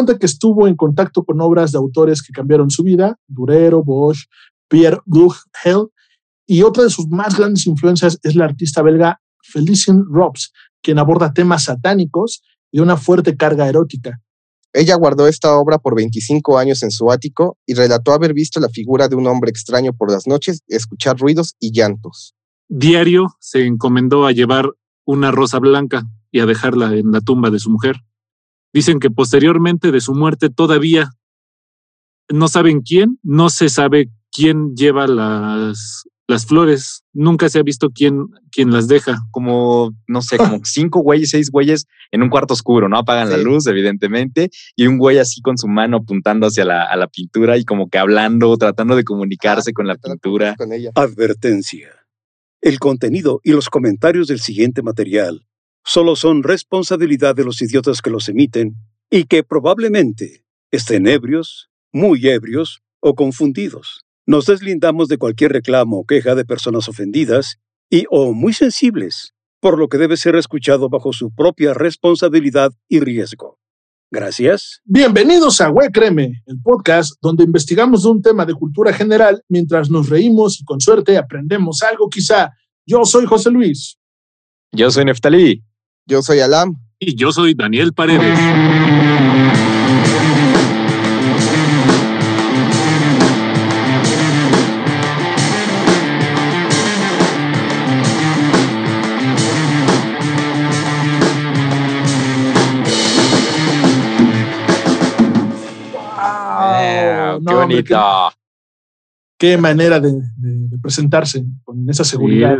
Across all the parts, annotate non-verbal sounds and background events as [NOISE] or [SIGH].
cuenta que estuvo en contacto con obras de autores que cambiaron su vida, Durero, Bosch, Pierre Bruegel, y otra de sus más grandes influencias es la artista belga Felicien Robs, quien aborda temas satánicos y una fuerte carga erótica. Ella guardó esta obra por 25 años en su ático y relató haber visto la figura de un hombre extraño por las noches, escuchar ruidos y llantos. Diario se encomendó a llevar una rosa blanca y a dejarla en la tumba de su mujer. Dicen que posteriormente de su muerte todavía no saben quién, no se sabe quién lleva las, las flores. Nunca se ha visto quién, quién las deja. Como, no sé, como [LAUGHS] cinco güeyes, seis güeyes en un cuarto oscuro, ¿no? Apagan la luz, evidentemente, y un güey así con su mano apuntando hacia la, a la pintura y como que hablando, tratando de comunicarse con la pintura. Con ella. Advertencia. El contenido y los comentarios del siguiente material solo son responsabilidad de los idiotas que los emiten y que probablemente estén ebrios, muy ebrios o confundidos. Nos deslindamos de cualquier reclamo o queja de personas ofendidas y o muy sensibles, por lo que debe ser escuchado bajo su propia responsabilidad y riesgo. Gracias. Bienvenidos a Creme, el podcast donde investigamos un tema de cultura general mientras nos reímos y con suerte aprendemos algo quizá. Yo soy José Luis. Yo soy Neftalí. Yo soy Alam. Y yo soy Daniel Paredes. qué bonito. Qué, manera de, presentarse con esa seguridad.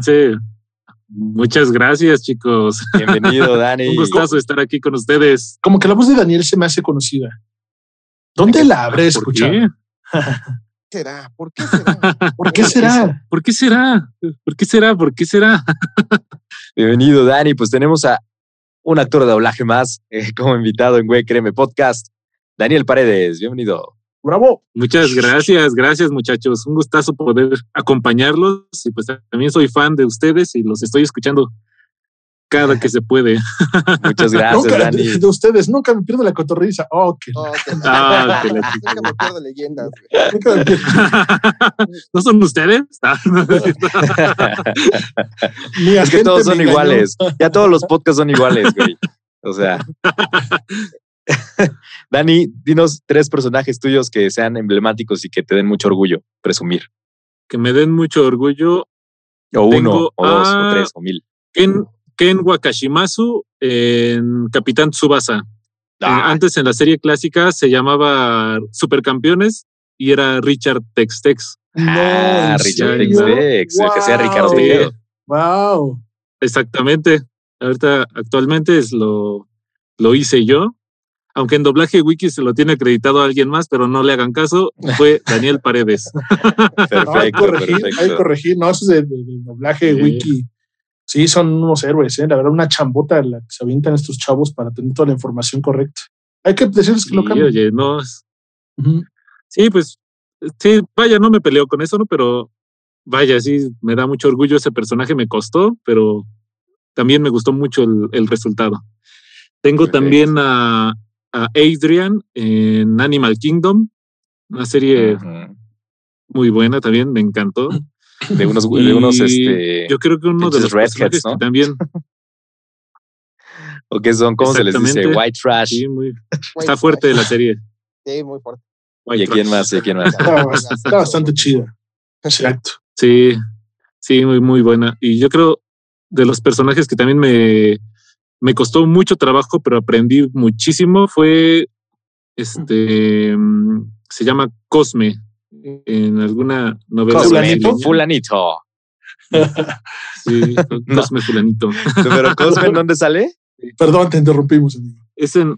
Muchas gracias, chicos. Bienvenido, [LAUGHS] Dani. Un gustazo estar aquí con ustedes. Como que la voz de Daniel se me hace conocida. ¿Dónde la habré escuchado? será? ¿Por qué será? ¿Por qué será? ¿Por qué será? ¿Por qué será? ¿Por qué será? Bienvenido, Dani. Pues tenemos a un actor de doblaje más eh, como invitado en Güey Créeme Podcast, Daniel Paredes. Bienvenido. Bravo. Muchas gracias, gracias muchachos. Un gustazo poder acompañarlos y pues también soy fan de ustedes y los estoy escuchando cada que se puede. [LAUGHS] Muchas gracias, Dani. De, ustedes, nunca me pierdo la cotorriza. Oh, que oh, [LAUGHS] [LAUGHS] ah, nunca me pierdo leyendas. ¿No son ustedes? es que todos son iguales. Ya todos los podcasts son iguales, güey. O sea. [LAUGHS] Dani, dinos tres personajes tuyos que sean emblemáticos y que te den mucho orgullo presumir. Que me den mucho orgullo. O uno, o dos, o tres, o mil. Ken, Ken Wakashimasu en Capitán Tsubasa. Eh, Ah. Antes en la serie clásica se llamaba Supercampeones y era Richard Tex Tex. Ah, ¿en Richard? Tex-Tex, el que hacía Ricardo. Wow. Exactamente. Ahorita actualmente es lo, lo hice yo. Aunque en doblaje wiki se lo tiene acreditado a alguien más, pero no le hagan caso, [LAUGHS] fue Daniel Paredes. No, hay que Perfecto, corregir, hay que perfecto. corregir. No, eso es de, de- de doblaje Sí. wiki. Sí, son unos héroes, ¿eh? La verdad, una chambota la que se avientan estos chavos para tener toda la información correcta. Hay que decirles que lo cambien. oye, no. es- Ujú. Sí, pues, sí, vaya, no me peleo con eso, ¿no? Pero vaya, sí, me da mucho orgullo ese personaje, me costó, pero también me gustó mucho el, el resultado. Tengo Perfecto. también a, a Adrian en Animal Kingdom, una serie muy buena también, me encantó. [CLEARS THROAT] De unos, de unos, este, Yo creo que uno de los redheads, personajes ¿no? que también, [LAUGHS] o que son, ¿cómo se les dice? White trash. sí, muy, [LAUGHS] está fuerte la serie. Sí, muy fuerte. Oye, ¿quién más? ¿Y quién más? Está bastante chida. Exacto. Sí, sí, muy, muy buena. Y yo creo de los personajes que también me, me costó mucho trabajo, pero aprendí muchísimo, fue este, se llama Cosme, en alguna novela. Cosme, ¿Fulanito? fulanito. [LAUGHS] Sí, No. [LAUGHS] Cosme Fulanito. Pero Cosme, ¿en dónde sale? Perdón, te interrumpimos, amigo. Es en,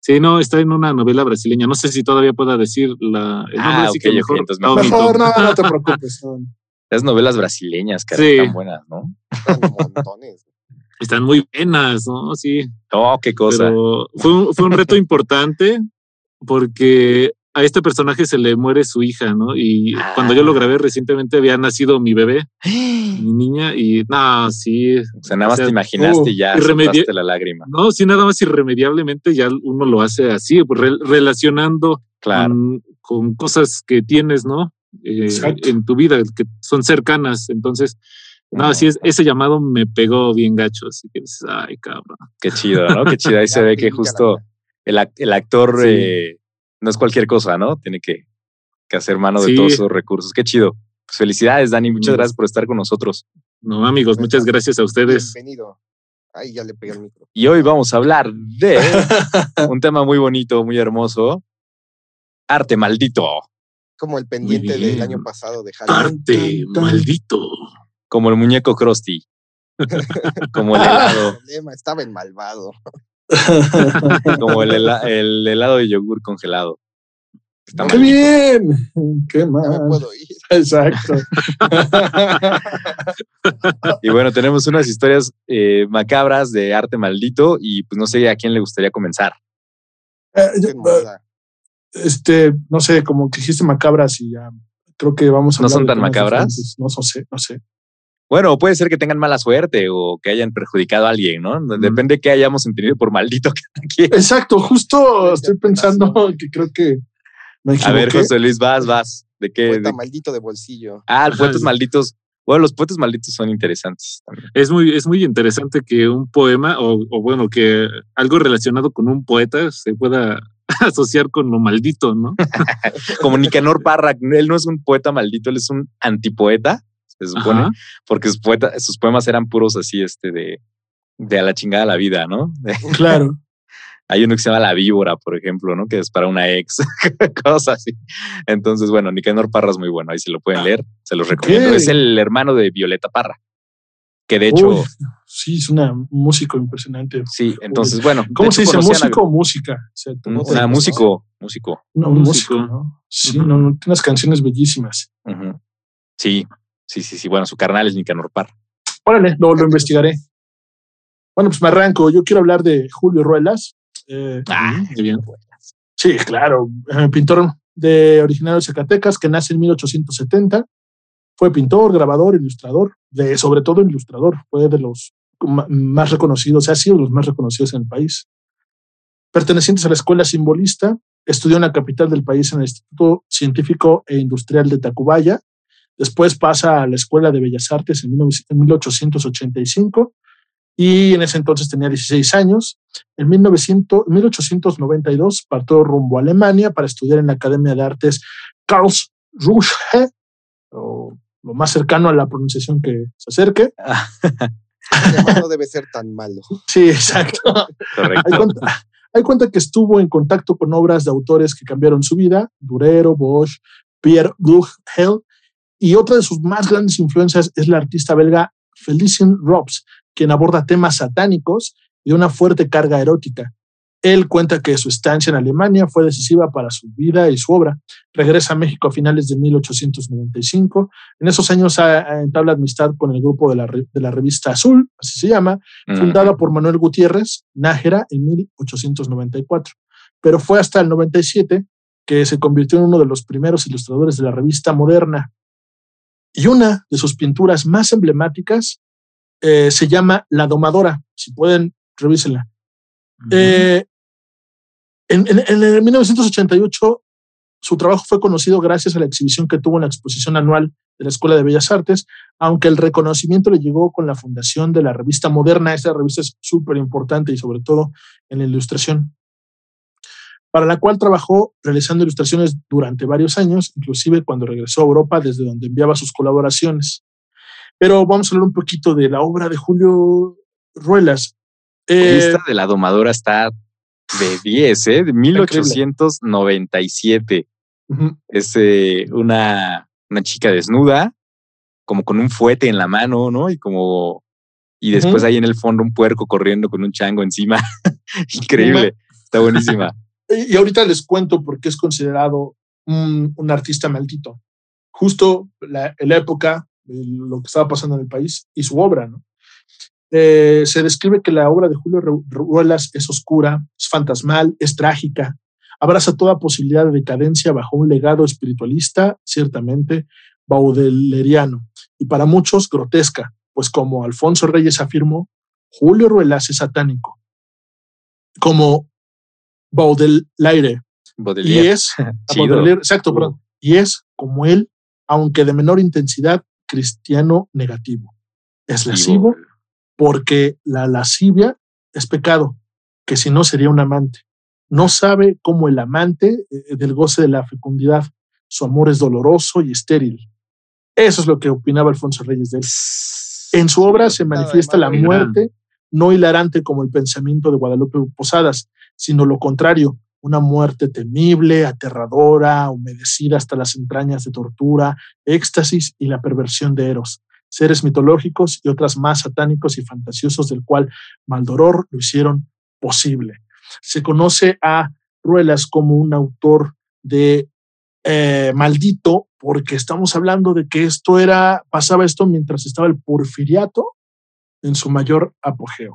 sí, no, está en una novela brasileña. No sé si todavía pueda decir la, el nombre, Ah, que mejor entonces la mejor. omito. Mejor, no, no te [LAUGHS] preocupes. no. Las novelas brasileñas, que Sí. están buenas, ¿no? Montones. Están muy buenas, ¿no? Sí. Oh, qué cosa. Pero fue un, fue un reto [LAUGHS] importante porque a este personaje se le muere su hija, ¿no? Y cuando yo lo Ah. grabé recientemente había nacido mi bebé, [GASPS] mi niña, y no, sí. O sea, nada más O sea, te imaginaste uh, y ya irremedia- soltaste la lágrima. No, sí, nada más irremediablemente ya uno lo hace así, pues, re- relacionando Claro. con, con cosas que tienes, ¿no? Eh, Exacto. en tu vida, que son cercanas. Entonces, no, sí, es, ese llamado me pegó bien gacho, así que dices, ay, cabrón. Qué chido, ¿no? Qué chido. Ahí [LAUGHS] se ve que justo el, el actor Sí. eh, no es cualquier cosa, ¿no? Tiene que, que hacer mano de Sí. todos sus recursos. Qué chido. Pues felicidades, Dani. Muchas gracias por estar con nosotros. No, amigos, muchas gracias a ustedes. Bienvenido. Ahí ya le pegué el micro. Y hoy vamos a hablar de [LAUGHS] un tema muy bonito, muy hermoso. Arte maldito. Como el pendiente del año pasado de Halloween. Arte Tan, tan. maldito. Como el muñeco Krusty. [LAUGHS] como el helado. El problema estaba en malvado. [LAUGHS] Como el, hela- el helado de yogur congelado. Está ¡Qué bien! ¡Qué me mal! puedo ir. [LAUGHS] Exacto. Y bueno, tenemos unas historias eh, macabras de arte maldito y pues no sé a quién le gustaría comenzar. Eh, yo- moda. este, no sé, como que dijiste macabras y ya creo que vamos a ¿No son tan macabras? diferentes. No, no sé, no sé. Bueno, puede ser que tengan mala suerte o que hayan perjudicado a alguien, ¿no? Depende de qué hayamos entendido por maldito quien. [LAUGHS] Exacto, justo estoy pensando que creo que me A ver. José Luis, vas, vas. ¿De qué? Poeta de- maldito de bolsillo. Ah, poetas [LAUGHS] malditos. Bueno, los poetas malditos son interesantes también. Es muy, es muy interesante que un poema, o, o bueno, que algo relacionado con un poeta se pueda [LAUGHS] asociar con lo maldito, ¿no? Como Nicanor Parra, él no es un poeta maldito, él es un antipoeta, se supone, Ajá. porque sus, poeta- sus poemas eran puros así, este, de, de a la chingada la vida, ¿no? [LAUGHS] Claro. Hay uno que se llama La Víbora, por ejemplo, ¿no? Que es para una ex, [LAUGHS] cosas así. Entonces, bueno, Nicanor Parra es muy bueno, ahí si lo pueden leer, se los recomiendo. Es el hermano de Violeta Parra, que de hecho, Uy, sí, es una un músico impresionante. sí, entonces, bueno. ¿Cómo se dice? a- ¿Músico o música? Una músico, músico. No, un músico. ¿no? Sí, no, no, tiene unas canciones bellísimas. Sí, sí, sí, sí. Bueno, su carnal es Nicanor Parra. Órale, lo, lo investigaré. Bueno, pues me arranco. Yo quiero hablar de Julio Ruelas. Eh, Ah, Muy bien. Sí, claro. eh, pintor de originario de Zacatecas que nace en 1870. Fue pintor, grabador, ilustrador, de, sobre todo ilustrador. Fue de los más reconocidos, ha sido de los más reconocidos en el país. Pertenecientes a la escuela simbolista, estudió en la capital del país en el Instituto Científico e Industrial de Tacubaya. Después pasa a la Escuela de Bellas Artes en 19- en 1885 y en ese entonces tenía 16 años. En 1900 1892 partió rumbo a Alemania para estudiar en la Academia de Artes Karlsruhe, o lo más cercano a la pronunciación que se acerque. [LAUGHS] No debe ser tan malo. Sí, exacto. Hay correcto. cuenta, hay cuenta que estuvo en contacto con obras de autores que cambiaron su vida, Durero, Bosch, Pierre Bruegel, y otra de sus más grandes influencias es la artista belga Felicien Robs, quien aborda temas satánicos y una fuerte carga erótica. Él cuenta que su estancia en Alemania fue decisiva para su vida y su obra. Regresa a México a finales de 1895. En esos años entabla amistad con el grupo de la, de la revista Azul, así se llama, fundada por Manuel Gutiérrez Nájera en 1894. Pero fue hasta el 97 que se convirtió en uno de los primeros ilustradores de la revista moderna. Y una de sus pinturas más emblemáticas eh, se llama La Domadora. Si pueden, revísenla. Eh, en, en- en el 1988, su trabajo fue conocido gracias a la exhibición que tuvo en la exposición anual de la Escuela de Bellas Artes, aunque el reconocimiento le llegó con la fundación de la revista Moderna. Esta revista es súper importante y sobre todo en la ilustración, para la cual trabajó realizando ilustraciones durante varios años, inclusive cuando regresó a Europa, desde donde enviaba sus colaboraciones. Pero vamos a hablar un poquito de la obra de Julio Ruelas. Eh, Esta de la domadora está de [LAUGHS] 10, ¿eh? De 1897. ujú, Es eh, una, una chica desnuda, como con un fuete en la mano, ¿no? Y como. Y después Ujú. ahí en el fondo un puerco corriendo con un chango encima. [LAUGHS] Increíble. Está buenísima. Y ahorita les cuento por qué es considerado un, artista maldito. Justo la, época, lo que estaba pasando en el país y su obra, ¿no? Eh, se describe que la obra de Julio Ru- Ruelas es oscura, es fantasmal, es trágica. Abraza toda posibilidad de decadencia bajo un legado espiritualista, ciertamente baudeleriano, y para muchos grotesca, pues como Alfonso Reyes afirmó, Julio Ruelas es satánico. Como Baudelaire. Y es, [LAUGHS] exacto, perdón, y es como él, aunque de menor intensidad, cristiano negativo. Es lascivo porque la lascivia es pecado, que si no sería un amante. No sabe cómo el amante eh, del goce de la fecundidad. Su amor es doloroso y estéril. Eso es lo que opinaba Alfonso Reyes de él. En su obra se manifiesta la muerte, no hilarante como el pensamiento de Guadalupe Posadas, sino lo contrario, una muerte temible, aterradora, humedecida hasta las entrañas de tortura, éxtasis y la perversión de Eros, seres mitológicos y otras más satánicos y fantasiosos del cual Maldoror lo hicieron posible. Se conoce a Ruelas como un autor de eh, maldito porque estamos hablando de que esto era, pasaba esto mientras estaba el porfiriato en su mayor apogeo.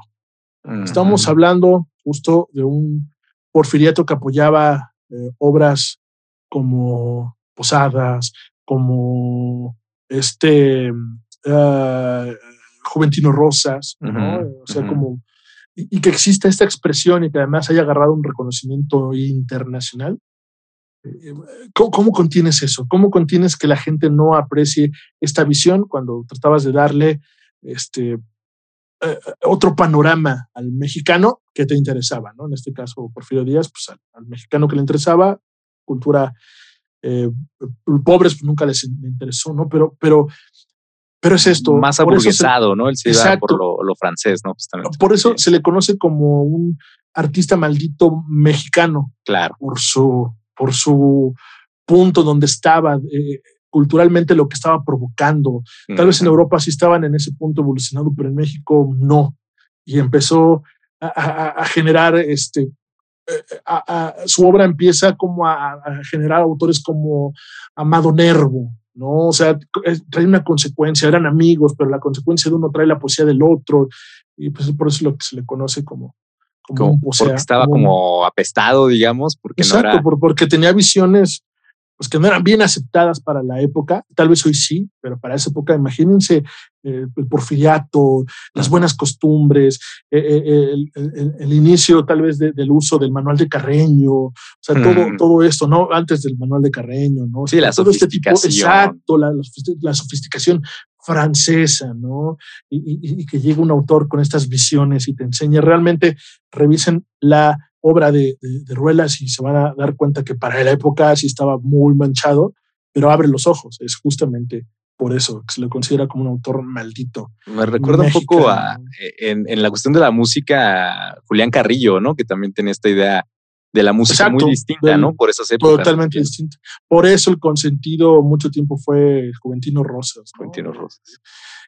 Estamos hablando justo de un porfiriato que apoyaba eh, obras como Posadas, como este uh, Juventino Rosas, o sea, como, y, que exista esta expresión y que además haya agarrado un reconocimiento internacional. Eh, ¿Cómo, ¿Cómo, contienes eso? ¿Cómo contienes que la gente no aprecie esta visión cuando tratabas de darle este, eh, otro panorama al mexicano que te interesaba, ¿no? En este caso, Porfirio Díaz, pues al, mexicano que le interesaba, cultura eh, pobres, pues nunca les interesó, ¿no? Pero, pero, pero es esto. Más aburguesado, ¿no? Él se iba por lo, francés, ¿no? Pues por eso se le conoce como un artista maldito mexicano. Claro. Por su, por su punto donde estaba, eh, culturalmente lo que estaba provocando. Tal vez en Europa sí estaban en ese punto evolucionado, pero en México no. Y empezó a, generar este. Eh, su obra empieza como a, generar autores como Amado Nervo, ¿no? O sea, trae una consecuencia, eran amigos, pero la consecuencia de uno trae la poesía del otro, y pues por eso es lo que se le conoce como, como, un porque estaba como, apestado, digamos, porque exacto, porque tenía visiones pues que no eran bien aceptadas para la época, tal vez hoy sí, pero para esa época imagínense eh, el porfiriato, las buenas costumbres, eh, eh, el, inicio tal vez del uso del manual de Carreño, o sea, todo, mm. todo esto, ¿no? Antes del manual de Carreño, ¿no? Sí, la todo sofisticación. Este tipo, exacto, la, la, sofisticación francesa, ¿no? Y, y, que llega un autor con estas visiones y te enseña realmente, revisen la obra de, Ruelas y se van a dar cuenta que para la época sí estaba muy manchado, pero abre los ojos. Es justamente por eso que se le considera como un autor maldito. Me recuerda un poco a, e, en, la cuestión de la música, Julián Carrillo, ¿no? Que también tiene esta idea de la música muy distinta, ¿no? Por esas épocas. Totalmente distinta. Por eso el consentido mucho tiempo fue Juventino Rosas. Juventino Rosas.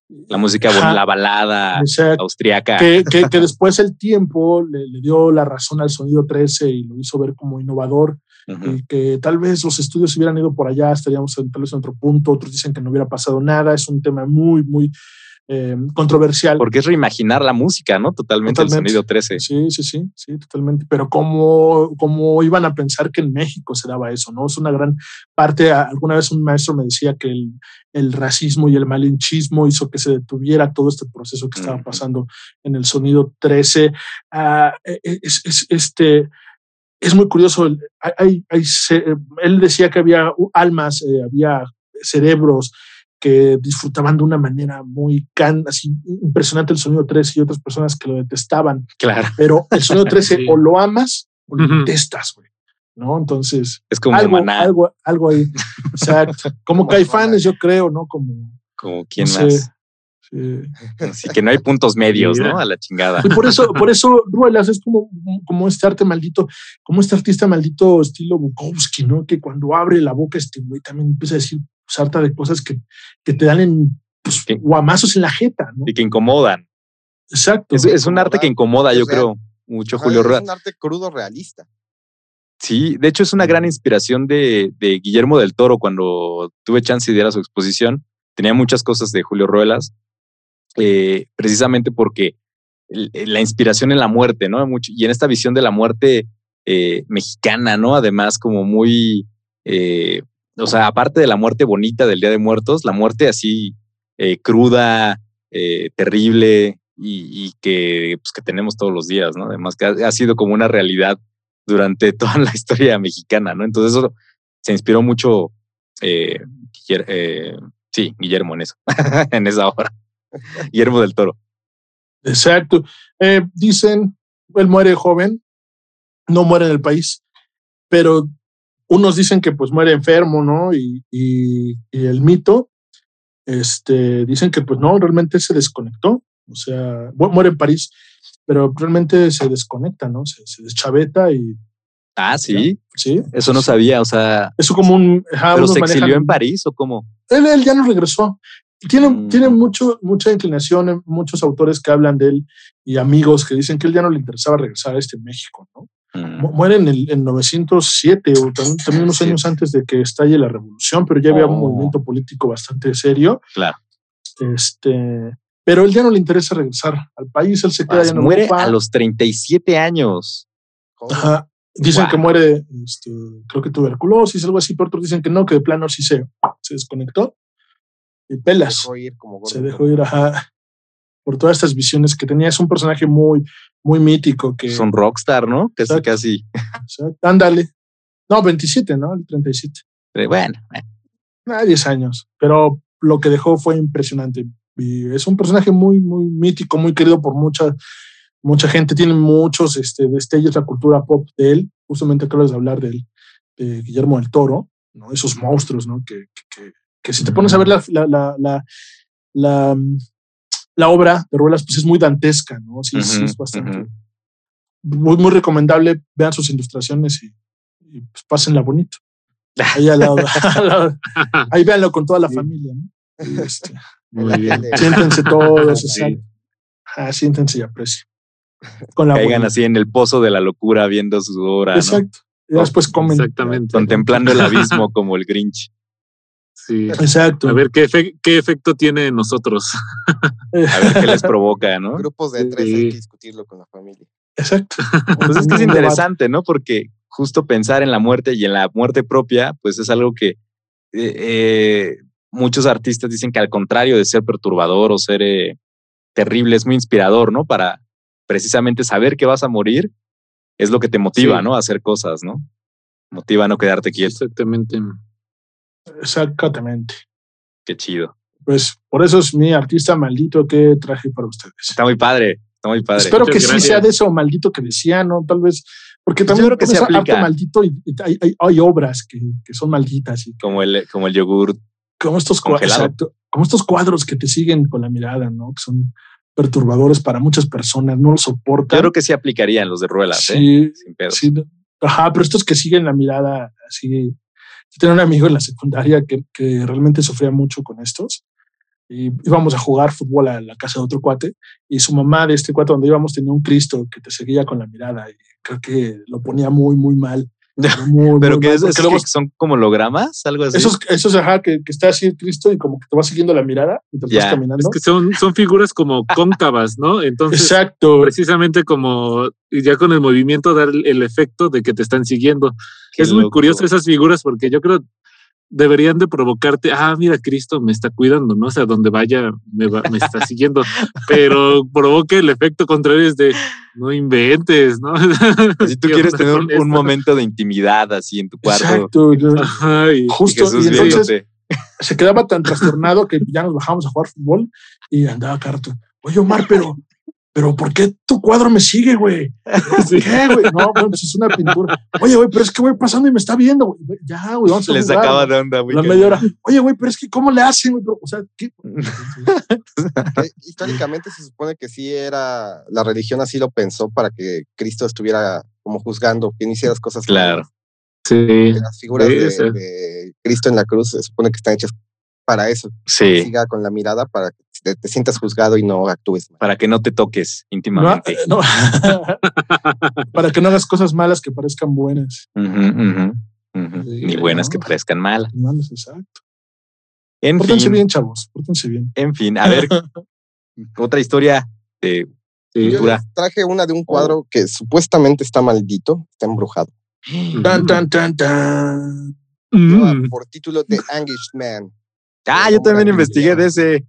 La música, la balada austriaca. Que, que, [LAUGHS] después el tiempo le, dio la razón al sonido 13 y lo hizo ver como innovador. Y que tal vez los estudios hubieran ido por allá, estaríamos tal vez en otro punto. Otros dicen que no hubiera pasado nada. Es un tema muy, muy eh, controversial. Porque es reimaginar la música, ¿no? Totalmente, el sonido 13. Sí, sí, sí, sí, totalmente. Pero ¿cómo, ¿cómo iban a pensar que en México se daba eso? ¿no? Es una gran parte. Alguna vez un maestro me decía que el, el racismo y el malinchismo hizo que se detuviera todo este proceso que estaba pasando en el sonido 13. Ah, e, e, es, este, es muy curioso. Hay, hay, él decía que había almas, eh, había cerebros que disfrutaban de una manera muy can, así impresionante el sonido 13 y otras personas que lo detestaban. Claro. Pero el sonido [LAUGHS] 13 o lo amas o lo detestas, güey. ¿No? Entonces. Es como algo, algo, algo ahí. [LAUGHS] Exacto. Como caifanes, yo creo, ¿no? Como. Como quién más. Sí. Así que no hay puntos medios, ¿no? A la chingada. Y por eso, [LAUGHS] por eso Ruelas es como, como este arte maldito, como este artista maldito estilo Bukowski, ¿no? Que cuando abre la boca, este güey también empieza a decir sarta de cosas que, que te dan en pues, guamazos en la jeta, ¿no? Y que incomodan. Exacto. Es, un arte que incomoda, yo creo, mucho, Julio Rueda. Es un arte crudo realista. Sí, de hecho es una gran inspiración de, de, Guillermo del Toro cuando tuve chance de ir a su exposición. Tenía muchas cosas de Julio Ruelas, eh, precisamente porque la inspiración en la muerte, ¿no? Mucho, y en esta visión de la muerte eh, mexicana, ¿no? Además, como muy, eh, o sea, aparte de la muerte bonita del Día de Muertos, la muerte así eh, cruda, eh, terrible y, y que, pues, que tenemos todos los días, ¿no? Además, que ha, ha sido como una realidad durante [LAUGHS] toda la historia mexicana, ¿no? Entonces, eso se inspiró mucho, eh, sí, Guillermo en eso, [LAUGHS] en esa obra. [LAUGHS] Guillermo del Toro. Exacto. Dicen, él muere joven, no muere en el país, pero unos dicen que pues muere enfermo, ¿no? Y, y- y el mito, este, dicen que pues no, realmente se desconectó, o sea, mu- muere en París, pero realmente se desconecta, ¿no? Se, se deschaveta y, Ah, sí, sí. eso no sabía, o sea, Eso como un... pero se exilió manejan- en París o cómo? él, él ya no regresó. Tiene, Mm. tiene mucho, mucha inclinación, muchos autores que hablan de él y amigos que dicen que él ya no le interesaba regresar a este México, ¿no? Mu- Muere en, el, en 907 o también, también unos Sí. años antes de que estalle la revolución, pero ya había un Oh. movimiento político bastante serio. Claro. Este, pero él ya no le interesa regresar al país, él se queda Mas ya en muere Europa. a los 37 años. Ajá. Dicen Wow. que muere, este, creo que tuberculosis, algo así, pero otros dicen que no, que de plano sí se, se desconectó. Y pelas. dejó ir como gordo. se dejó ir ajá, por todas estas visiones que tenía. Es un personaje muy, muy mítico que. Es un rockstar, ¿no? Casi, Exacto. casi. Exacto, Ándale. No, 27, ¿no? El 37. Eh, Bueno, eh, Ah, 10 años. Pero lo que dejó fue impresionante. Y es un personaje muy, muy mítico, muy querido por mucha, mucha gente. Tiene muchos este, destellos de la cultura pop de él. Justamente acabas de hablar de él, de Guillermo del Toro, ¿no? Esos monstruos, ¿no? Que, que, que- que si te pones a ver la, la, la, la, la, obra de Ruelas, pues es muy dantesca, ¿no? Sí, sí, Ujú, es bastante. ujú. Muy, muy recomendable. Vean sus ilustraciones y, y pues pásenla bonito. Ahí al lado, [LAUGHS] al lado. Ahí véanlo con toda la familia, ¿no? Este, Muy bien. [LAUGHS] siéntense todos, Sí. Ah, siéntense y aprecien. Con la caigan así en el pozo de la locura viendo su obra, ¿no? Exacto. Y después comen. Exactamente. Contemplando el abismo como el Grinch. Sí. Exacto. A ver qué, efe- qué efecto tiene en nosotros. [LAUGHS] A ver qué les provoca, ¿no? Grupos de tres Sí. hay que discutirlo con la familia. Exacto. Pues es que es interesante, ¿no? Porque justo pensar en la muerte y en la muerte propia, pues es algo que eh, eh, muchos artistas dicen que al contrario de ser perturbador o ser eh, terrible, es muy inspirador, ¿no? Para precisamente saber que vas a morir es lo que te motiva, Sí. ¿no? A hacer cosas, ¿no? Motiva a no quedarte quieto. Exactamente. Exactamente. Qué chido. Pues por eso es mi artista maldito que traje para ustedes. Está muy padre, está muy padre. Espero que sí sea de eso maldito que decía, ¿no? Tal vez. Porque Pues yo también creo que se harto aplica. maldito y, y hay, hay, hay obras que, que son malditas y Como el, como el yogur. como estos cua- Congelado. exacto, como estos cuadros que te siguen con la mirada, ¿no? Que son perturbadores para muchas personas, no lo soportan. Yo creo que sí aplicarían los de Ruelas, ¿eh? sí, Sin pedo. sí, ajá, pero estos que siguen la mirada así. Yo tenía un amigo en la secundaria que, que realmente sufría mucho con estos. Y íbamos a jugar fútbol a la casa de otro cuate y su mamá de este cuate donde íbamos tenía un Cristo que te seguía con la mirada y creo que lo ponía muy, muy mal. [LAUGHS] Muy, Pero muy que mal, es, porque es luego que son como hologramas, algo así. esos, esos, ajá, que, que está así Cristo y como que te va siguiendo la mirada mientras Ya, vas caminando. Es que son, son figuras como [LAUGHS] cóncavas, ¿no? Entonces, Exacto. precisamente como y ya con el movimiento dar el, el efecto de que te están siguiendo. Qué es muy curioso esas figuras porque yo creo deberían de provocarte, ah, mira, Cristo me está cuidando, ¿no? O sea, donde vaya me, va- me está siguiendo, [LAUGHS] pero provoque el efecto contrario es de, no inventes, ¿no? [LAUGHS] Si tú ¿Qué quieres tener un, momento de intimidad así en tu cuarto. Exacto. Ajá, y- Y Justo. Jesús Y entonces se quedaba tan trastornado que ya nos bajamos a jugar fútbol y andaba carto. Oye, Omar, pero, pero ¿por qué tu cuadro me sigue, güey? [LAUGHS] Sí. ¿Qué, güey? No, bueno, pues es una pintura. Oye, güey, pero es que voy pasando y me está viendo, güey. Ya, güey, vamos a Les jugar, sacaba güey. de onda. muy La media hora. Oye, güey, pero es que ¿cómo le hacen, güey? O sea, ¿qué? Que [LAUGHS] históricamente se supone que sí era, la religión así lo pensó para que Cristo estuviera como juzgando, que no hicieras cosas Claro. Sí, Que Las figuras Sí, de, sí. de Cristo en la cruz se supone que están hechas para eso. que Sí, Siga con la mirada para que te, te sientas juzgado y no actúes mal. para que no te toques No, íntimamente. no. [LAUGHS] Para que no hagas cosas malas que parezcan buenas. Sí, Ni buenas no. que parezcan malas. Malas, exacto. En Pórtense fin, bien, chavos. Pórtense bien. en fin, a ver, [LAUGHS] otra historia de Sí. Yo traje una de un cuadro que supuestamente está maldito, está embrujado. [GASPS] Tan, tan, tan, tan. Mm. por título The Anguished Man. Ah, yo también investigué de ese.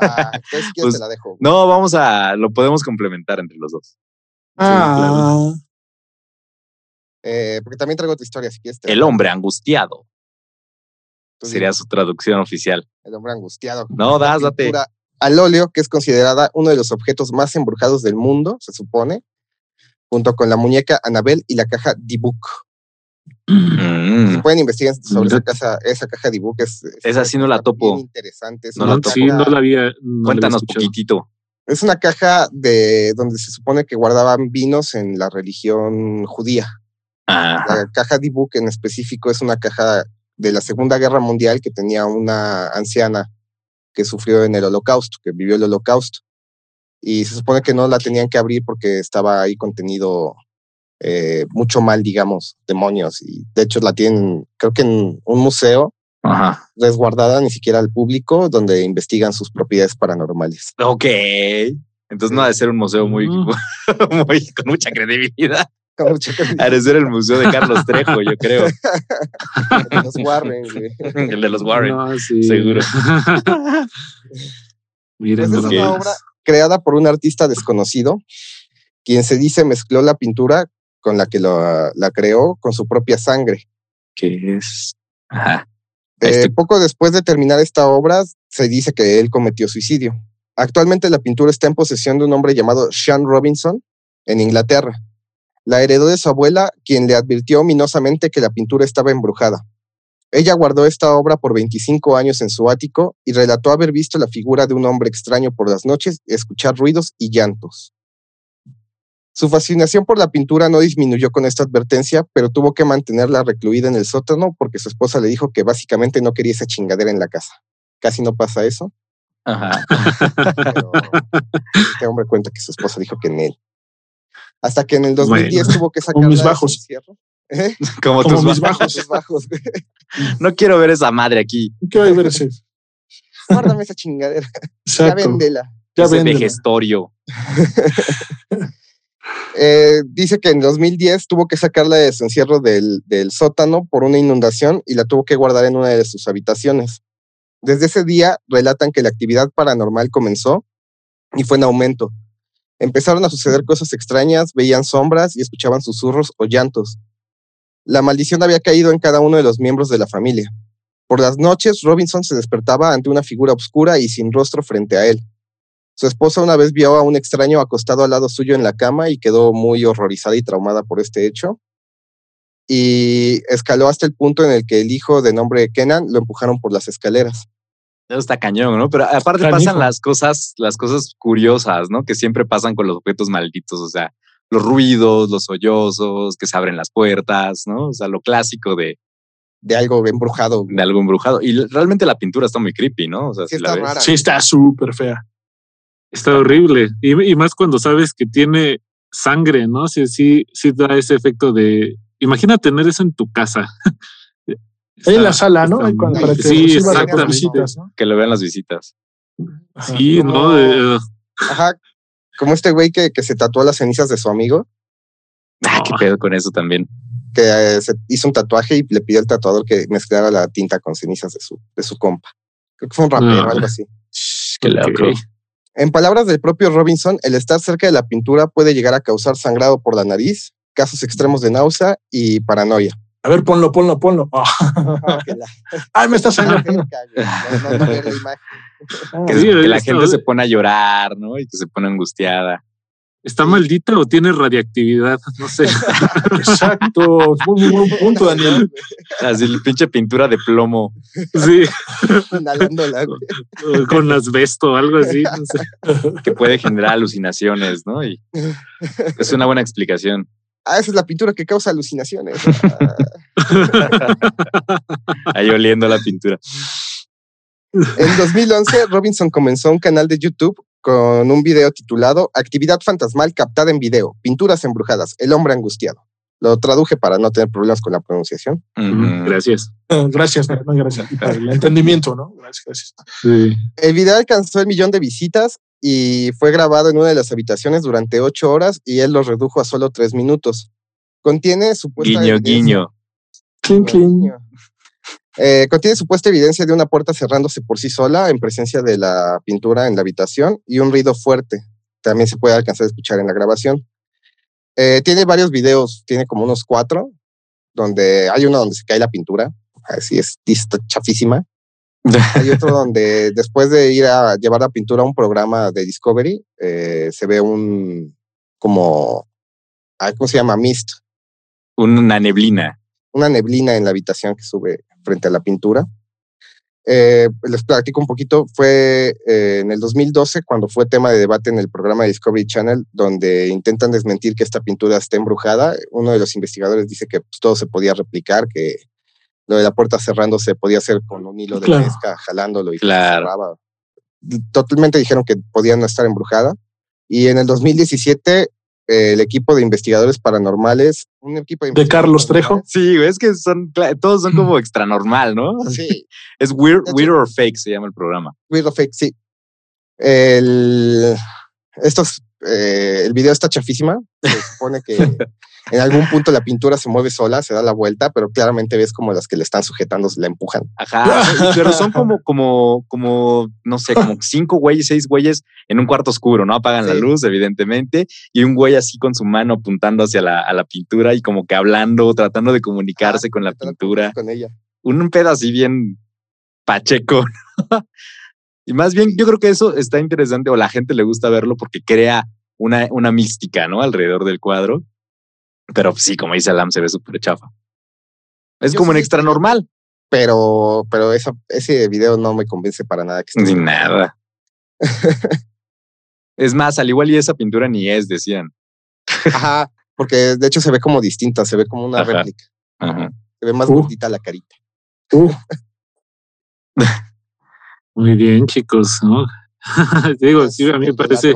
Ah, entonces, ¿quieres Pues, te la dejo? No, vamos a, lo podemos complementar entre los dos. Ah, Eh, porque también traigo otra historia, si quieres. te la El hombre angustiado sería su traducción oficial. El hombre angustiado. No, das, date. Al óleo, que es considerada uno de los objetos más embrujados del mundo, se supone, junto con la muñeca Anabel y la caja D-Book. Mm. Pueden investigar sobre esa, Mira. casa, esa caja D-Book. Es, es Esa sí no la topo. interesante. Es No una la topo. sí, no la había. no la había Cuéntanos escuchado. poquitito. Es una caja de donde se supone que guardaban vinos en la religión judía. Ajá. La caja D-Book en específico es una caja de la Segunda Guerra Mundial que tenía una anciana que sufrió en el holocausto, que vivió el holocausto. Y se supone que no la tenían que abrir porque estaba ahí contenido eh, mucho mal, digamos, demonios. Y de hecho la tienen, creo que en un museo Ajá. resguardada ni siquiera al público, donde investigan sus propiedades paranormales. Ok. Entonces no ha de ser un museo muy, Mm. [LAUGHS] muy con mucha credibilidad. Con mucha Ha de ser el museo de Carlos Trejo, yo creo. [LAUGHS] de los Warren, güey. [LAUGHS] El de los Warren. No, sí. Seguro. Miren, Pues es una obra creada por un artista desconocido, quien se dice mezcló la pintura con la que lo- la creó con su propia sangre. ¿Qué es? Ajá. Eh, Este- poco después de terminar esta obra, se dice que él cometió suicidio. Actualmente la pintura está en posesión de un hombre llamado Sean Robinson en Inglaterra. La heredó de su abuela, quien le advirtió ominosamente que la pintura estaba embrujada. Ella guardó esta obra por 25 años en su ático y relató haber visto la figura de un hombre extraño por las noches, escuchar ruidos y llantos. Su fascinación por la pintura no disminuyó con esta advertencia, pero tuvo que mantenerla recluida en el sótano porque su esposa le dijo que básicamente no quería esa chingadera en la casa. Casi no pasa eso, Ajá. pero este hombre cuenta que su esposa dijo que en él. Hasta que en el 2010 Bueno, tuvo que sacar [LAUGHS] mis bajos. ¿Eh? Como, Como tus mis bajos. [LAUGHS] No quiero ver esa madre aquí. ¿Qué va a ver ese? Guárdame esa chingadera. Ya Exacto. véndela. Ya ese véndela. vejestorio. [LAUGHS] Eh, dice que en 2010 tuvo que sacarla de su encierro del, del sótano por una inundación y la tuvo que guardar en una de sus habitaciones. Desde ese día relatan que la actividad paranormal comenzó y fue en aumento. Empezaron a suceder cosas extrañas, veían sombras y escuchaban susurros o llantos. La maldición había caído en cada uno de los miembros de la familia. Por las noches, Robinson se despertaba ante una figura oscura y sin rostro frente a él. Su esposa una vez vio a un extraño acostado al lado suyo en la cama y quedó muy horrorizada y traumada por este hecho. Y escaló hasta el punto en el que el hijo de nombre Kenan lo empujaron por las escaleras. Eso está cañón, ¿no? Pero aparte Canijo. pasan las cosas, las cosas curiosas, ¿no? Que siempre pasan con los objetos malditos, o sea, los ruidos, los sollozos, que se abren las puertas, ¿no? O sea, lo clásico de, De algo embrujado. de algo embrujado. Y realmente la pintura está muy creepy, ¿no? O sea, Sí si la está ves. rara. Sí, está súper fea. Está horrible. Y, y más cuando sabes que tiene sangre, ¿no? Sí, sí, sí da ese efecto de. Imagina tener eso en tu casa. [LAUGHS] Ahí en la Está- sala, ¿no? está muy- para que sí, exactamente. visitas, ¿no? Que lo vean las visitas. Ajá. Sí, Como- ¿no? De- Ajá. Como este güey que, que se tatuó las cenizas de su amigo, Ah, qué pedo con eso también. que eh, se hizo un tatuaje y le pidió al tatuador que mezclara la tinta con cenizas de su, de su compa. Creo que fue un rapero o Ah. algo así. Qué loco. En palabras del propio Robinson, el estar cerca de la pintura puede llegar a causar sangrado por la nariz, casos extremos de náusea y paranoia. A ver, ponlo, ponlo, ponlo. Ah. Ay, me está sangrando. [LAUGHS] Que, la gente se pone a llorar, ¿no? Y que se pone angustiada. ¿Está maldita o tiene radiactividad? No sé. [LAUGHS] Exacto. Muy, muy buen punto, Daniel. Así el pinche pintura de plomo. Sí, Inhalándola, güey. con asbesto o algo así. No sé. que puede generar alucinaciones, ¿no? Y es una buena explicación. Ah, esa es la pintura que causa alucinaciones. Ah, [LAUGHS] Ahí oliendo la pintura. En 2011, Robinson comenzó un canal de YouTube con un video titulado Actividad fantasmal captada en video, pinturas embrujadas, el hombre angustiado. Lo traduje para no tener problemas con la pronunciación. Gracias. Gracias, no, gracias. Y [LAUGHS] para el entendimiento, ¿no? Gracias, gracias. Sí. El video alcanzó el millón de visitas y fue grabado en una de las habitaciones durante ocho horas y él lo redujo a solo tres minutos. Contiene supuesta Guiño, evidencia- guiño. Eh, contiene supuesta evidencia de una puerta cerrándose por sí sola en presencia de la pintura en la habitación y un ruido fuerte. También se puede alcanzar a escuchar en la grabación. Eh, tiene varios videos, tiene como unos cuatro, donde hay uno donde se cae la pintura, así es, chafísima. [LAUGHS] Hay otro donde después de ir a llevar la pintura a un programa de Discovery, eh, se ve un como, ay, ¿cómo se llama? Mist, Una neblina. una neblina en la habitación que sube frente a la pintura. Eh, les platico un poquito, fue eh, en el 2012 cuando fue tema de debate en el programa de Discovery Channel, donde intentan desmentir que esta pintura está embrujada. Uno de los investigadores dice que pues, todo se podía replicar, que lo de la puerta cerrando se podía hacer con un hilo de Claro. pesca, jalándolo y Claro. cerraba. Totalmente dijeron que podían estar embrujada. Y en el 2017, eh, el equipo de investigadores paranormales, un equipo de, De Carlos Trejo. Sí, es que son, todos son como extra normal, ¿no? Sí, [LAUGHS] Es Weird, Weird or Fake se llama el programa. Weird of Fake, sí. El, estos, eh, el video está chafísima. Se supone que [LAUGHS] en algún punto la pintura se mueve sola, se da la vuelta, pero claramente ves como las que le están sujetando se la empujan. Ajá, [LAUGHS] pero son como, como, como, no sé, como cinco güeyes, seis güeyes en un cuarto oscuro, ¿no? Apagan la luz, evidentemente, y un güey así con su mano apuntando hacia la, a la pintura y como que hablando, tratando de comunicarse con la pintura. Con ella. Un pedo así bien pacheco. [LAUGHS] y más bien, yo creo que eso está interesante o la gente le gusta verlo porque crea una, una mística, ¿no? Alrededor del cuadro. Pero sí, como dice Alam, se ve súper chafa. Es Yo como un sí- extra normal. Pero, pero esa, ese video no me convence para nada. Que Ni nada. [LAUGHS] es más, al igual y esa pintura ni es, decían. Ajá, porque de hecho se ve como distinta, se ve como una Ajá. réplica. Ajá. Se ve más Uh. bonita la carita. Uh, [LAUGHS] Muy bien, chicos, ¿no? [LAUGHS] Digo, sí, a mí me parece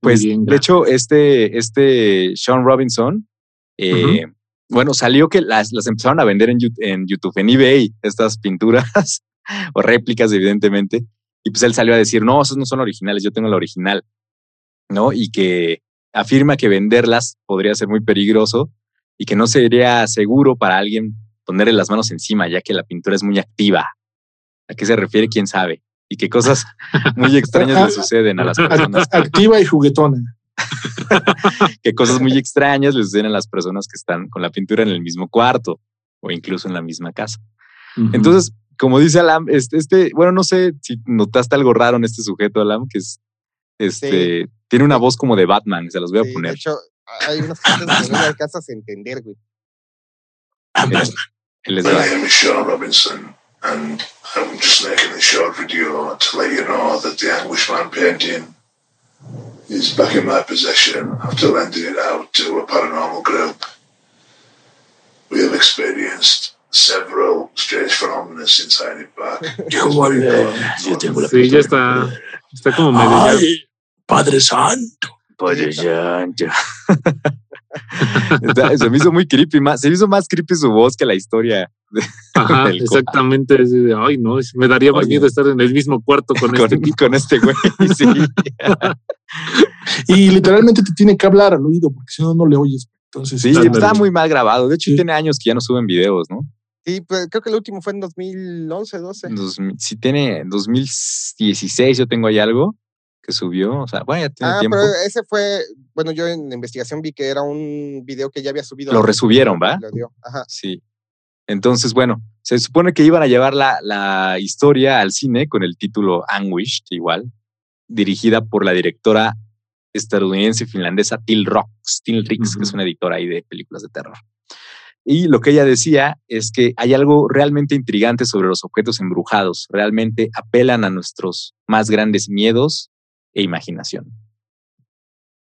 Pues, bien. de hecho, este, este Sean Robinson, eh, bueno, salió que las, las empezaron a vender en, en YouTube, en eBay, estas pinturas [LAUGHS] o réplicas, evidentemente. Y pues él salió a decir, no, esos no son originales, yo tengo la original, ¿no? Y que afirma que venderlas podría ser muy peligroso y que no sería seguro para alguien ponerle las manos encima, ya que la pintura es muy activa. ¿A qué se refiere? ¿Quién sabe? Y qué cosas [LAUGHS] muy extrañas le suceden a las personas. que- activa y juguetona. [LAUGHS] que cosas muy extrañas le suceden a las personas que están con la pintura en el mismo cuarto o incluso en la misma casa. Ujú. Entonces, como dice Alam, este, este, bueno, no sé si notaste algo raro en este sujeto, Alam, que es, este, tiene una voz como de Batman, se los voy a Sí, de poner. hecho, hay unas [LAUGHS] cosas que no alcanzas a entender, güey. Él, él es My Batman. name is Sean Robinson, and I'm just making a short video to let you know that the Anguishman painting is back in my possession after lending it out to a paranormal group. We have experienced several strange phenomena since I it back. Yo, vale, eh, yo tengo la Sí, ya está, está como medio Padre Santo. Padre Santo. [LAUGHS] [LAUGHS] Se me hizo muy creepy, más, se me hizo más creepy su voz que la historia. [LAUGHS] Ajá, exactamente. de, Ay, no, me daría más Oye. miedo estar en el mismo cuarto con, [LAUGHS] Con, este con este güey. Sí. Y literalmente te tiene que hablar al oído, porque si no, no le oyes. Entonces, Sí, está- muy mal grabado. De hecho, Sí. tiene años que ya no suben videos, ¿no? Sí, pues, creo que el último fue en 2011, 12. Dos sí tiene 2016, yo tengo ahí algo que subió, o sea, bueno, ya tiene Ah, tiempo. pero ese fue, bueno, yo en la investigación vi que era un video que ya había subido. Lo resubieron, ¿va? lo dio. Ajá. Sí. Entonces, bueno, se supone que iban a llevar la, la historia al cine con el título Anguished, igual, dirigida por la directora estadounidense finlandesa Till Rocks, Till Ricks, que es una editora ahí de películas de terror. Y lo que ella decía es que hay algo realmente intrigante sobre los objetos embrujados. Realmente apelan a nuestros más grandes miedos e imaginación.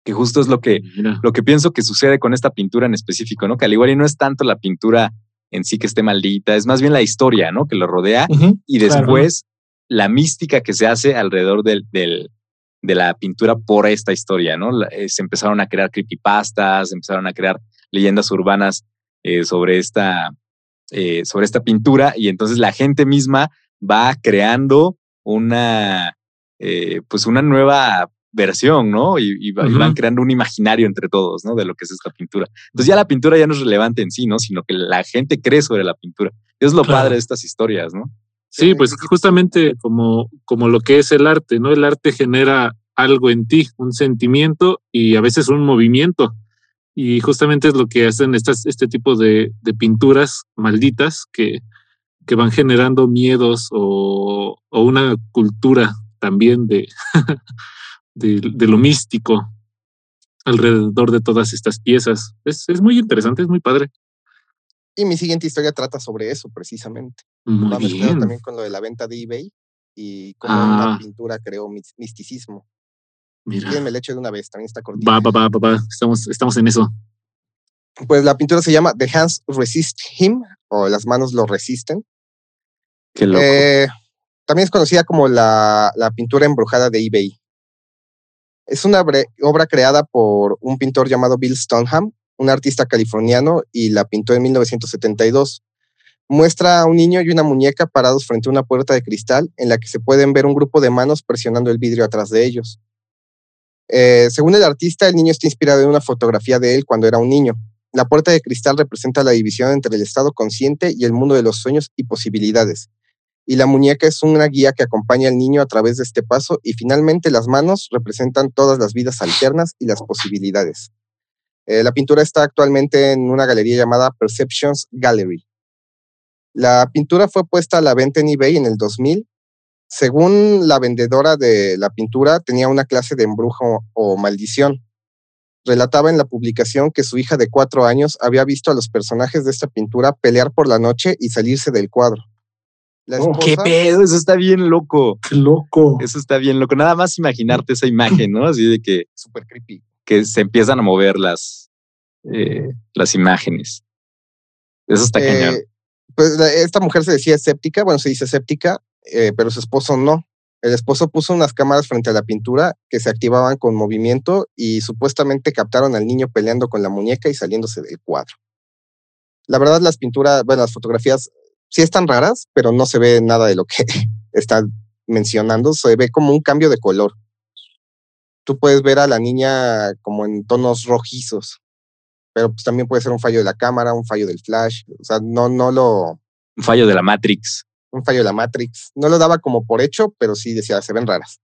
Que justo es lo que, lo que pienso que sucede con esta pintura en específico, ¿no? Que al igual y no es tanto la pintura en sí que esté maldita, es más bien la historia, ¿no? Que lo rodea y Claro. después la mística que se hace alrededor del, del- de la pintura por esta historia, ¿no? Eh, se empezaron a crear creepypastas, empezaron a crear leyendas urbanas eh, sobre, esta, eh, sobre esta pintura y entonces la gente misma va creando una, eh, pues una nueva versión, ¿no? Y, y va- y van creando un imaginario entre todos, ¿no? De lo que es esta pintura. Entonces ya la pintura ya no es relevante en sí, ¿no? Sino que la gente cree sobre la pintura. Es lo Claro. padre de estas historias, ¿no? Sí, pues justamente como, como lo que es el arte, ¿no? El arte genera algo en ti, un sentimiento y a veces un movimiento. Y justamente es lo que hacen estas, este tipo de, de pinturas malditas que, que van generando miedos o, o una cultura también de, [LAUGHS] de, de lo místico alrededor de todas estas piezas. Es, es muy interesante, es muy padre. Y mi siguiente historia trata sobre eso precisamente. Muy Va mezclado bien. también con lo de la venta de eBay y cómo Ah. una pintura creó mis- misticismo. Mira. Bien, me le echo de una vez, también está cortita. Va, va, va, va, va. Estamos, estamos en eso. Pues la pintura se llama The Hands Resist Him, o Las manos lo resisten. Qué loco. Eh, también es conocida como la, la pintura embrujada de eBay. Es una obra creada por un pintor llamado Bill Stoneham, un artista californiano, y la pintó en 1972. Muestra a un niño y una muñeca parados frente a una puerta de cristal en la que se pueden ver un grupo de manos presionando el vidrio atrás de ellos. Eh, según el artista, el niño está inspirado en una fotografía de él cuando era un niño. La puerta de cristal representa la división entre el estado consciente y el mundo de los sueños y posibilidades y la muñeca es una guía que acompaña al niño a través de este paso y finalmente las manos representan todas las vidas alternas y las posibilidades. Eh, la pintura está actualmente en una galería llamada Perceptions Gallery. La pintura fue puesta a la venta en eBay en el 2000. Según la vendedora de la pintura, tenía una clase de embrujo o maldición. Relataba en la publicación que su hija de cuatro años había visto a los personajes de esta pintura pelear por la noche y salirse del cuadro. La Oh, ¿Qué pedo? Eso está bien loco. Qué loco. Eso está bien loco. Nada más imaginarte esa imagen, ¿no? Así de que, Súper creepy. que se empiezan a mover las, eh, las imágenes. Eso está cañón. Eh, pues la- esta mujer se decía escéptica, bueno, se dice escéptica, eh, pero su esposo no. El esposo puso unas cámaras frente a la pintura que se activaban con movimiento y supuestamente captaron al niño peleando con la muñeca y saliéndose del cuadro. La verdad, las pinturas, bueno, las fotografías sí están raras, pero no se ve nada de lo que [LAUGHS] están mencionando. Se ve como un cambio de color. Tú puedes ver a la niña como en tonos rojizos, pero pues también puede ser un fallo de la cámara, un fallo del flash. O sea, no, no lo, Un fallo de la Matrix. un fallo de la Matrix. No lo daba como por hecho, pero sí decía, se ven raras.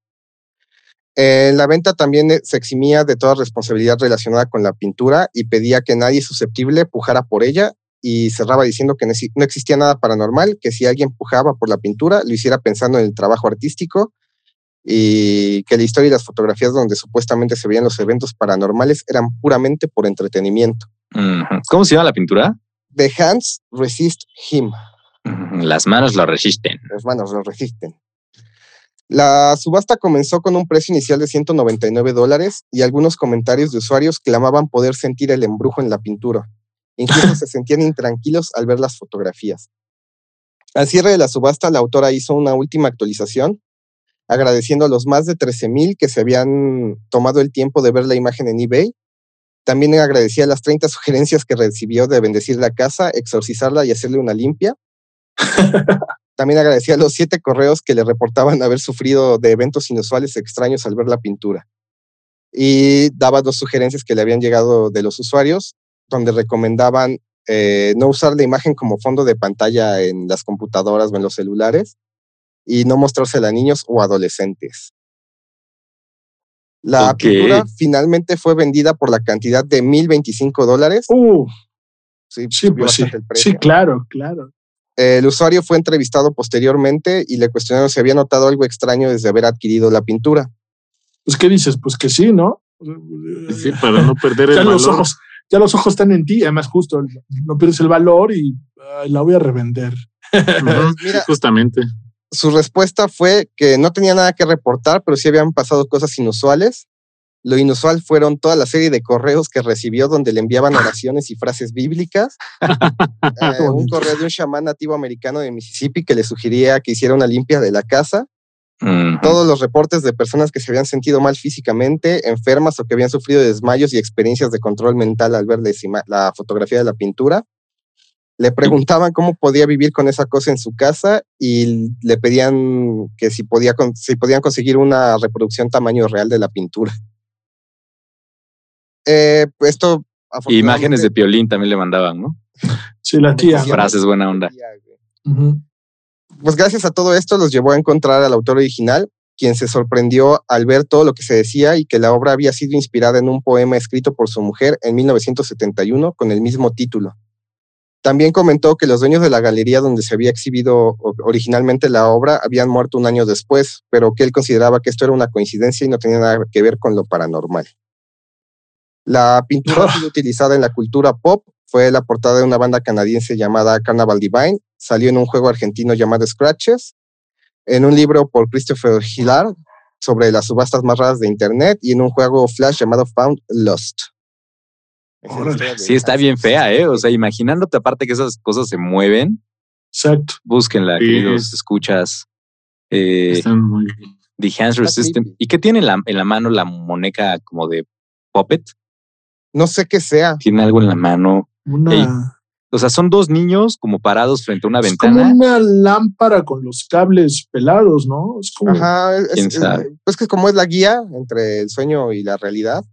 Eh, la venta también eh, se eximía de toda responsabilidad relacionada con la pintura y pedía que nadie susceptible pujara por ella y cerraba diciendo que no existía nada paranormal, que si alguien pujaba por la pintura, lo hiciera pensando en el trabajo artístico y que la historia y las fotografías donde supuestamente se veían los eventos paranormales eran puramente por entretenimiento. ¿Cómo se llama la pintura? The hands resist him. Las manos lo resisten. Las manos lo resisten. La subasta comenzó con un precio inicial de 199 dólares y algunos comentarios de usuarios clamaban poder sentir el embrujo en la pintura. Incluso [LAUGHS] se sentían intranquilos al ver las fotografías. Al cierre de la subasta, la autora hizo una última actualización, agradeciendo a los más de 13.000 que se habían tomado el tiempo de ver la imagen en eBay. También agradecía las 30 sugerencias que recibió de bendecir la casa, exorcizarla y hacerle una limpia. [LAUGHS] También agradecía los siete correos que le reportaban haber sufrido de eventos inusuales extraños al ver la pintura. Y daba dos sugerencias que le habían llegado de los usuarios, donde recomendaban eh, no usar la imagen como fondo de pantalla en las computadoras o en los celulares y no mostrársela a niños o adolescentes. La pintura finalmente fue vendida por la cantidad de 1.025 dólares. Uh, Sí, sí, pues sí. bastante el precio. Sí, claro, claro. El usuario fue entrevistado posteriormente y le cuestionaron si había notado algo extraño desde haber adquirido la pintura. Pues, ¿qué dices? Pues que sí, ¿no? Sí, para no perder [LAUGHS] el ya los valor. ojos, ya los ojos están en ti, además justo no pierdes el valor y ay, la voy a revender. [LAUGHS] Mira. justamente. Su respuesta fue que no tenía nada que reportar, pero sí habían pasado cosas inusuales. Lo inusual fueron toda la serie de correos que recibió donde le enviaban oraciones y frases bíblicas. [LAUGHS] Eh, un correo de un chamán nativo americano de Mississippi que le sugería que hiciera una limpia de la casa. Todos los reportes de personas que se habían sentido mal físicamente, enfermas o que habían sufrido desmayos y experiencias de control mental al ver la, fotografía de la pintura. Le preguntaban cómo podía vivir con esa cosa en su casa y le pedían que si, podía, si podían conseguir una reproducción tamaño real de la pintura. Eh, esto. Imágenes de Piolín también le mandaban, ¿no? Sí, la tía. Frases buena onda. Pues gracias a todo esto los llevó a encontrar al autor original, quien se sorprendió al ver todo lo que se decía y que la obra había sido inspirada en un poema escrito por su mujer en 1971 con el mismo título. También comentó que los dueños de la galería donde se había exhibido originalmente la obra habían muerto un año después, pero que él consideraba que esto era una coincidencia y no tenía nada que ver con lo paranormal. La pintura [LAUGHS] utilizada en la cultura pop, fue la portada de una banda canadiense llamada Carnaval Divine, salió en un juego argentino llamado Scratches, en un libro por Christopher Hillar sobre las subastas más raras de Internet y en un juego Flash llamado Found Lost. Sí, está bien fea, ¿eh? O sea, imaginándote aparte que esas cosas se mueven. Exacto. Búsquenla, queridos, escuchas. Eh, Están muy bien. The Answer System. ¿Y qué tiene en la, en la mano la muñeca como de Puppet? No sé qué sea. Tiene algo en la mano. Una, O sea, son dos niños como parados frente a una es ventana. como una lámpara con los cables pelados, ¿no? Es como. Ajá, es, ¿Quién es- sabe? pues que como es la guía entre el sueño y la realidad,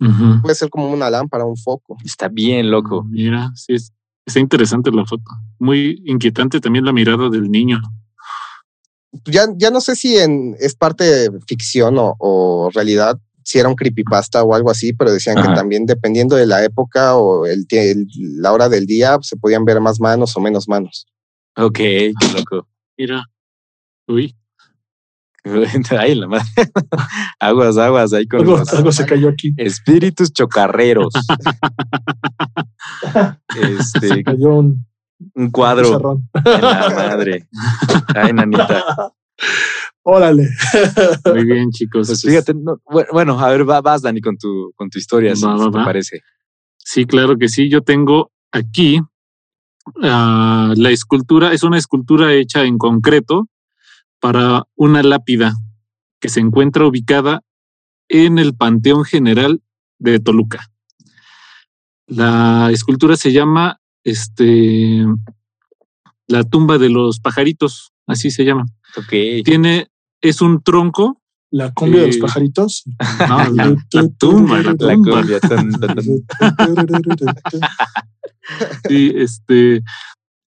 Ujú. puede ser como una lámpara, un foco. Está bien loco. Mira, sí, es, está interesante la foto. Muy inquietante también la mirada del niño. Ya, ya no sé si en, es parte de ficción o, o realidad, si era un creepypasta o algo así, pero decían Ajá. que también dependiendo de la época o el, la hora del día, se podían ver más manos o menos manos. Ok, qué loco. Mira. Uy. [LAUGHS] Ay, la madre. [LAUGHS] aguas, aguas, ahí con algo, los algo se cayó aquí. espíritus chocarreros. [LAUGHS] este, Se cayó un un cuadro pizarrón. en la madre. Ay, nanita. Órale. Muy bien, chicos. Pues fíjate, no, bueno, a ver, va- vas, Dani, con tu, con tu historia, si, Va, te va. parece. Sí, claro que sí. Yo tengo aquí ah, la escultura. Es una escultura hecha en concreto para una lápida que se encuentra ubicada en el Panteón General de Toluca. La escultura se llama este, la tumba de los pajaritos, así se llama. Ok. Tiene, es un tronco. La cumbia de los pajaritos. [LAUGHS] No, la, la tumba, la cumbia. [LAUGHS] Sí, este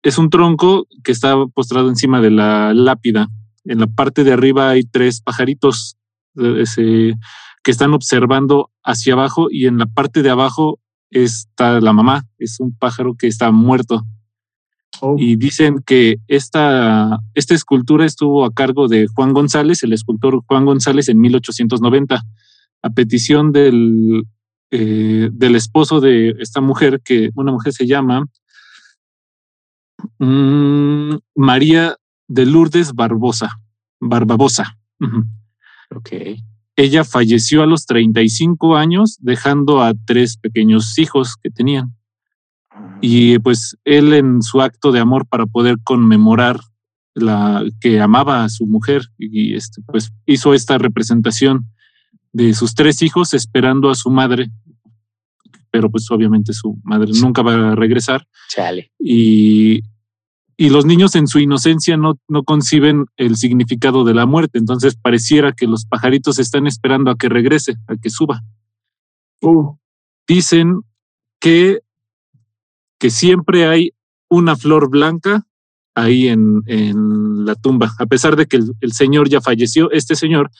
es un tronco que está postrado encima de la lápida. En la parte de arriba hay tres pajaritos eh, ese, que están observando hacia abajo y en la parte de abajo está la mamá. Es un pájaro que está muerto. Oh, Y dicen que esta, esta escultura estuvo a cargo de Juan González, el escultor Juan González, en 1890, a petición del, eh, del esposo de esta mujer, que una mujer se llama mm, María de Lourdes Barbosa, Barbabosa. Ok. Ella falleció a los 35 años, dejando a tres pequeños hijos que tenían. Y pues él en su acto de amor para poder conmemorar la que amaba a su mujer y este pues hizo esta representación de sus tres hijos esperando a su madre, pero pues obviamente su madre nunca va a regresar. Chale. y, y los niños en su inocencia no, no conciben el significado de la muerte, entonces pareciera que los pajaritos están esperando a que regrese, a que suba. Uh, dicen que, que siempre hay una flor blanca ahí en, en la tumba. A pesar de que el, el señor ya falleció, este señor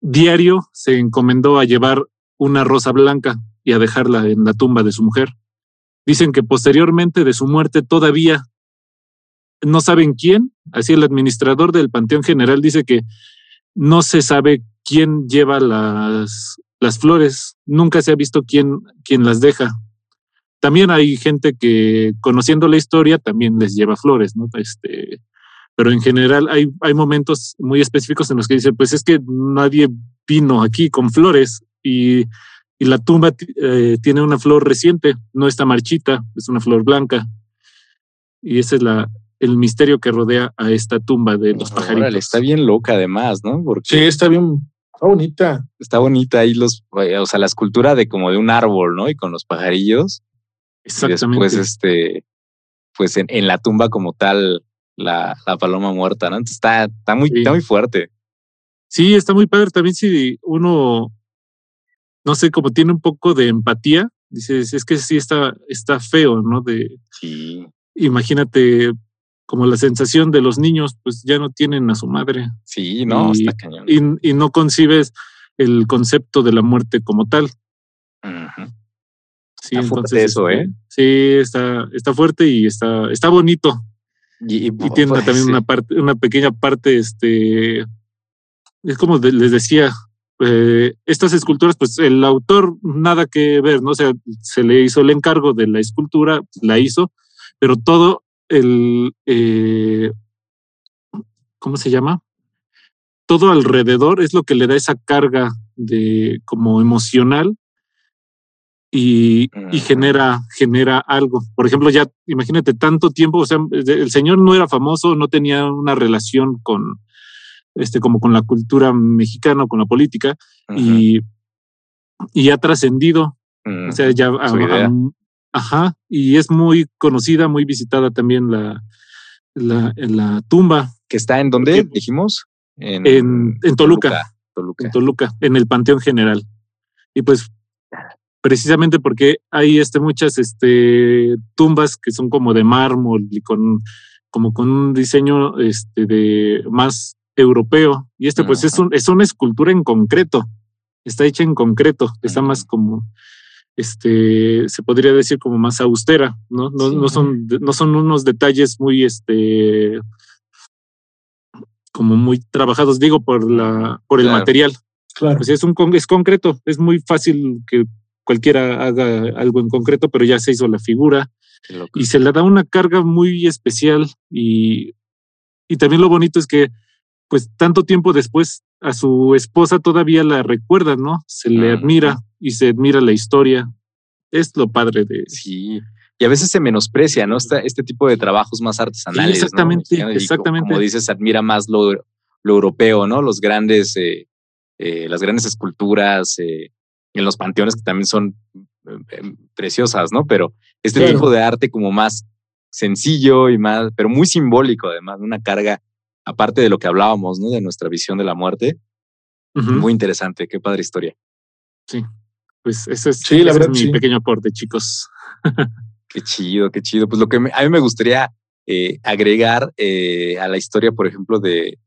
diario se encomendó a llevar una rosa blanca y a dejarla en la tumba de su mujer. Dicen que posteriormente de su muerte todavía no saben quién, así el administrador del Panteón General dice que no se sabe quién lleva las, las flores, nunca se ha visto quién, quién las deja. También hay gente que, conociendo la historia, también les lleva flores, ¿no? Este, pero en general hay, hay momentos muy específicos en los que dice, pues es que nadie vino aquí con flores y, y la tumba eh, tiene una flor reciente, no está marchita, es una flor blanca. Y ese es la, el misterio que rodea a esta tumba de los pajaritos. Órale, está bien loca además, ¿no? Porque sí, está bien. Está bonita. está bonita ahí los, o sea, la escultura de como de un árbol, ¿no? Y con los pajarillos. Y Exactamente. después, este, pues en, en la tumba como tal la, la paloma muerta, ¿no? Entonces está, está, muy, Sí. está muy fuerte. Sí, está muy padre. También si uno, no sé, como tiene un poco de empatía, dices, es que sí está, está feo, ¿no? De, Sí, imagínate como la sensación de los niños, pues ya no tienen a su madre sí, no, Y- está cañón. y, y no concibes el concepto de la muerte como tal. Ujú. Sí, Está fuerte entonces, eso, este, ¿eh? Sí, está, está fuerte y está, está bonito. Y, Y tiene pues, también sí. una parte, una pequeña parte, este, es como de- les decía, eh, estas esculturas, pues el autor nada que ver, ¿no? O sea, se le hizo el encargo de la escultura, la hizo, pero todo el, eh, ¿cómo se llama? Todo alrededor es lo que le da esa carga de como emocional y, y genera, genera algo. Por ejemplo, ya imagínate tanto tiempo, o sea, el señor no era famoso, no tenía una relación con, este, como con la cultura mexicana, o con la política, y, y ha trascendido, o sea, ya, a- a- ajá, y es muy conocida, muy visitada también la, la, la tumba que está en dónde porque- dijimos? En, En- en Toluca. Toluca. en Toluca, en el Panteón General. Y pues precisamente porque hay este, muchas este, tumbas que son como de mármol y con como con un diseño este, de más europeo. Y este pues es, un, es una escultura en concreto, está hecha en concreto, está más como, este, se podría decir como más austera, ¿no? No, Sí. no, son, no son unos detalles muy, este, como muy trabajados, digo, por la, por el Claro. material. Claro. Pues es un es concreto, es muy fácil que cualquiera haga algo en concreto, pero ya se hizo la figura y se le da una carga muy especial y, y también lo bonito es que pues tanto tiempo después a su esposa todavía la recuerda, ¿no? Se le admira y se admira la historia. Es lo padre de... Sí. Y a veces se menosprecia, ¿no? Esta- este tipo de trabajos más artesanales. ¿no? exactamente, co- exactamente. Como dices, se admira más lo, lo europeo, ¿no? Los grandes, eh, eh, las grandes esculturas eh, en los panteones que también son eh, eh, preciosas, ¿no? Pero este tipo de arte como más sencillo y más, pero muy simbólico, además, una carga, aparte de lo que hablábamos, ¿no? De nuestra visión de la muerte. Muy interesante, qué padre historia. Pues ese es, Sí, la verdad, es mi sí. pequeño aporte, chicos. [LAUGHS] Qué chido, qué chido. Pues lo que me- a mí me gustaría eh, agregar eh, a la historia, por ejemplo, de,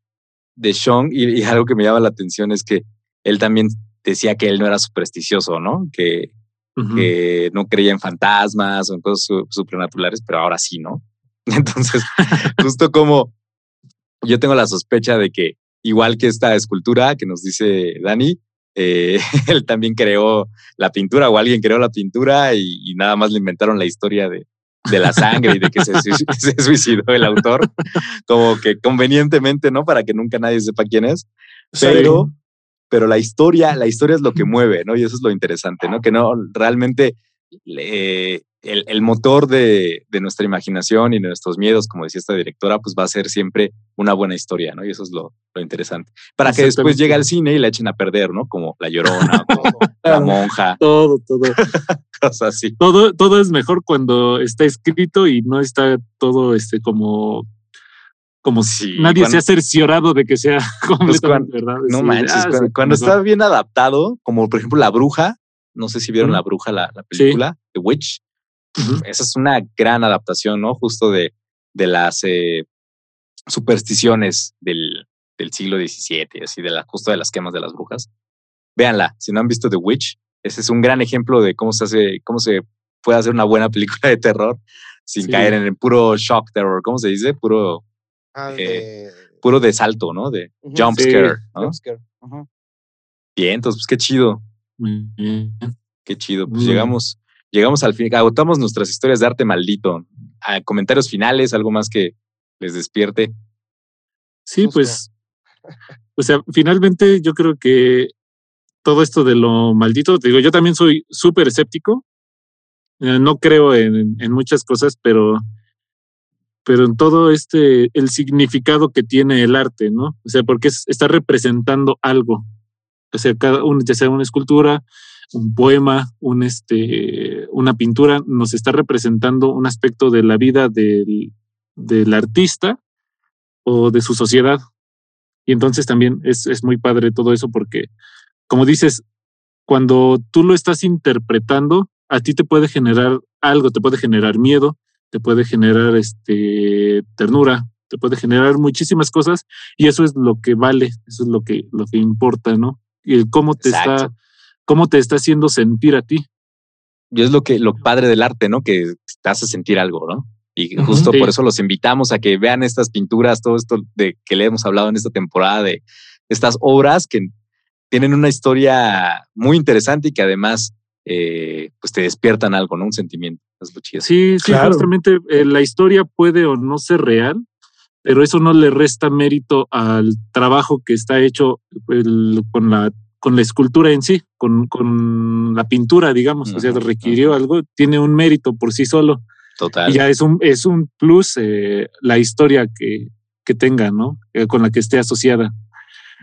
de Sean, y, y algo que me llama la atención es que él también decía que él no era supersticioso, ¿no? Que, Ujú. que no creía en fantasmas o en cosas su- supernaturales, pero ahora sí, ¿no? [LAUGHS] Entonces, justo como yo tengo la sospecha de que, igual que esta escultura que nos dice Dani, eh, [LAUGHS] él también creó la pintura o alguien creó la pintura y, y nada más le inventaron la historia de, de la sangre y de que se, [LAUGHS] se suicidó el autor, como que convenientemente, ¿no? Para que nunca nadie sepa quién es pero, pero la historia, la historia es lo que mueve, ¿no? Y eso es lo interesante, ¿no? Que no realmente le- el, el motor de, de nuestra imaginación y de nuestros miedos, como decía esta directora, pues va a ser siempre una buena historia, ¿no? Y eso es lo, lo interesante. Para que después llegue al cine y la echen a perder, ¿no? Como La Llorona, como [LAUGHS] La. Monja, Todo, todo. [LAUGHS] cosas así. todo, todo es mejor cuando está escrito y no está todo este como como Sí, si nadie cuando- se ha cerciorado de que sea [LAUGHS] completamente cuando- verdad. No Sí, manches, ah, cuando, está bien adaptado, como por ejemplo La Bruja, no sé si vieron. La Bruja, la, la Sí. película, The Witch. Esa es una gran adaptación, ¿no? Justo de, de las eh, supersticiones del, del siglo XVII, así de la, justo de las quemas de las brujas. Véanla, si no han visto The Witch, ese es un gran ejemplo de cómo se hace, cómo se puede hacer una buena [LAUGHS] película de terror sin caer en el puro shock terror, ¿cómo se dice? Puro, Ah, Eh, de- puro de salto, ¿no? De jump Sí. scare, ¿no? Bien, entonces, pues qué chido, Muy bien. qué chido. Pues llegamos, llegamos al fin, agotamos nuestras historias de arte maldito. A comentarios finales, algo más que les despierte. Sí, Justo. pues, o sea, finalmente yo creo que todo esto de lo maldito, te digo, yo también soy súper escéptico. Eh, no creo en, en muchas cosas, pero, pero en todo este, el significado que tiene el arte, ¿no? O sea, porque es- está representando algo. O sea, cada uno, ya sea una escultura, un poema, un este, una pintura, nos está representando un aspecto de la vida del, del artista o de su sociedad. Y entonces también es, es muy padre todo eso porque, como dices, cuando tú lo estás interpretando, a ti te puede generar algo, te puede generar miedo, te puede generar este, ternura, te puede generar muchísimas cosas y eso es lo que vale, eso es lo que, lo que importa, ¿no? Y el cómo te está, cómo te está haciendo sentir a ti. Y es lo que lo padre del arte, ¿no? Que te hace sentir algo, ¿no? Y justo por eso los invitamos a que vean estas pinturas, todo esto de que le hemos hablado en esta temporada de estas obras que tienen una historia muy interesante y que además eh, pues te despiertan algo, ¿no? Un sentimiento. Es lo chido. Sí, sí, Claro. justamente eh, la historia puede o no ser real, pero eso no le resta mérito al trabajo que está hecho el- con la con la escultura en sí, con, con la pintura, digamos, o sea, requirió algo, tiene un mérito por sí solo. Total. Y ya es un, es un plus eh, la historia que, que tenga, ¿no? Eh, con la que esté asociada.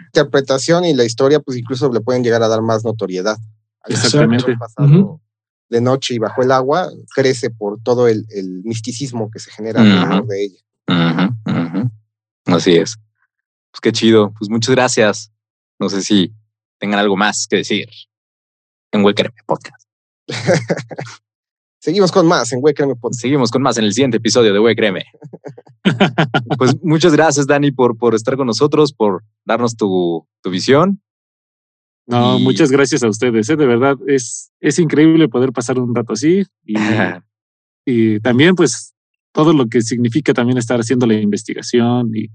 Interpretación y la historia, pues incluso le pueden llegar a dar más notoriedad. Exactamente. pasado de noche y bajo el agua, crece por todo el, el misticismo que se genera Ujú. alrededor de ella. Así es. Pues qué chido. Pues muchas gracias. No sé si tengan algo más que decir en Huequereme Podcast. [LAUGHS] Seguimos con más en Huecreme Podcast. Seguimos con más en el siguiente episodio de Huequereme. pues muchas gracias, Dani, por, por estar con nosotros, por darnos tu, tu visión. No, Y- muchas gracias a ustedes, ¿eh? de verdad, es, es increíble poder pasar un rato así y, [LAUGHS] y también pues todo lo que significa también estar haciendo la investigación y,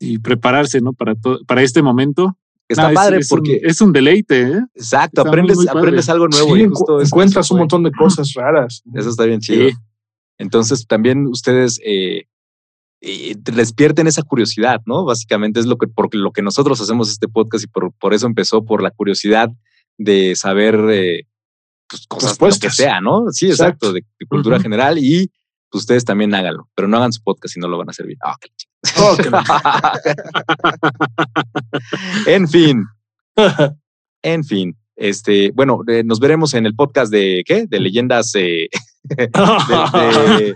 y prepararse, ¿no? Para, to- para este momento. Está padre es un- porque, es un deleite, ¿eh? exacto, está aprendes, aprendes algo nuevo. Sí, y justo encuentras eso un montón de cosas raras. Eso está bien chido. Sí. Entonces también ustedes eh, eh, despierten esa curiosidad, ¿no? Básicamente es lo que, por lo que nosotros hacemos este podcast y por, por eso empezó, por la curiosidad de saber eh, pues, cosas lo que sea, ¿no? Sí, exacto, Exacto. de, de cultura general y pues, ustedes también háganlo, pero no hagan su podcast si no lo van a bien. Ah, qué Oh, no. [LAUGHS] en fin, en fin. Este, bueno, eh, nos veremos en el podcast de ¿qué? De leyendas eh, [LAUGHS] de- de-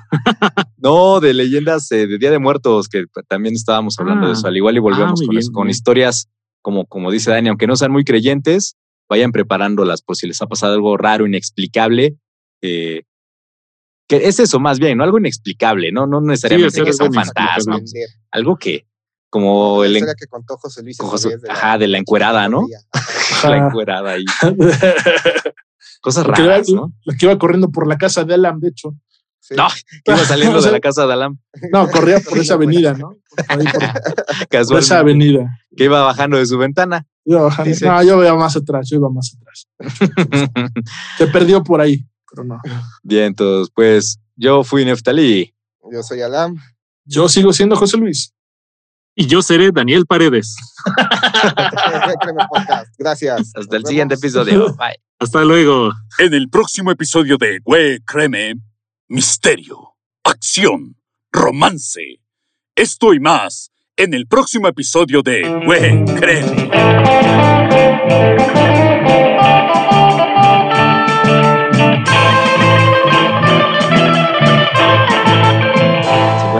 no, de leyendas eh, de Día de Muertos, que también estábamos hablando de Ah. eso. Al igual y volvemos muy con, bien, eso, con historias como, como dice Dani, aunque no sean muy creyentes, vayan preparándolas por si les ha pasado algo raro, inexplicable. eh, que es eso más bien, ¿no? Algo inexplicable, ¿no? No necesariamente hacer que sea un fantasma, algo que, como La el, que contó José Luis. José- vez ajá, de la encuerada, ¿no? [LAUGHS] la encuerada ahí. [LAUGHS] Cosas Porque raras, era- ¿no? La que iba corriendo por la casa de Alam, de hecho. Sí. No, que iba saliendo O de la [LAUGHS] casa de Alam, No, corría por esa avenida, ¿no? Ahí por, [LAUGHS] por esa avenida. que iba bajando de su ventana. Iba bajando. Dice- No, yo iba más atrás, yo iba más atrás. [LAUGHS] Se perdió por ahí, pero no. Bien, entonces, pues yo fui Neftalí. Yo soy Alam. Yo sigo siendo José Luis. Y yo seré Daniel Paredes. Gracias. Hasta el siguiente episodio. [LAUGHS] Bye. Hasta luego. En el próximo episodio de Güey, créeme, misterio, acción, romance. Esto y más en el próximo episodio de Güey, créeme.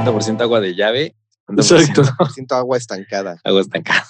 50% agua de llave. 50% Exacto. Siento agua estancada. Agua estancada.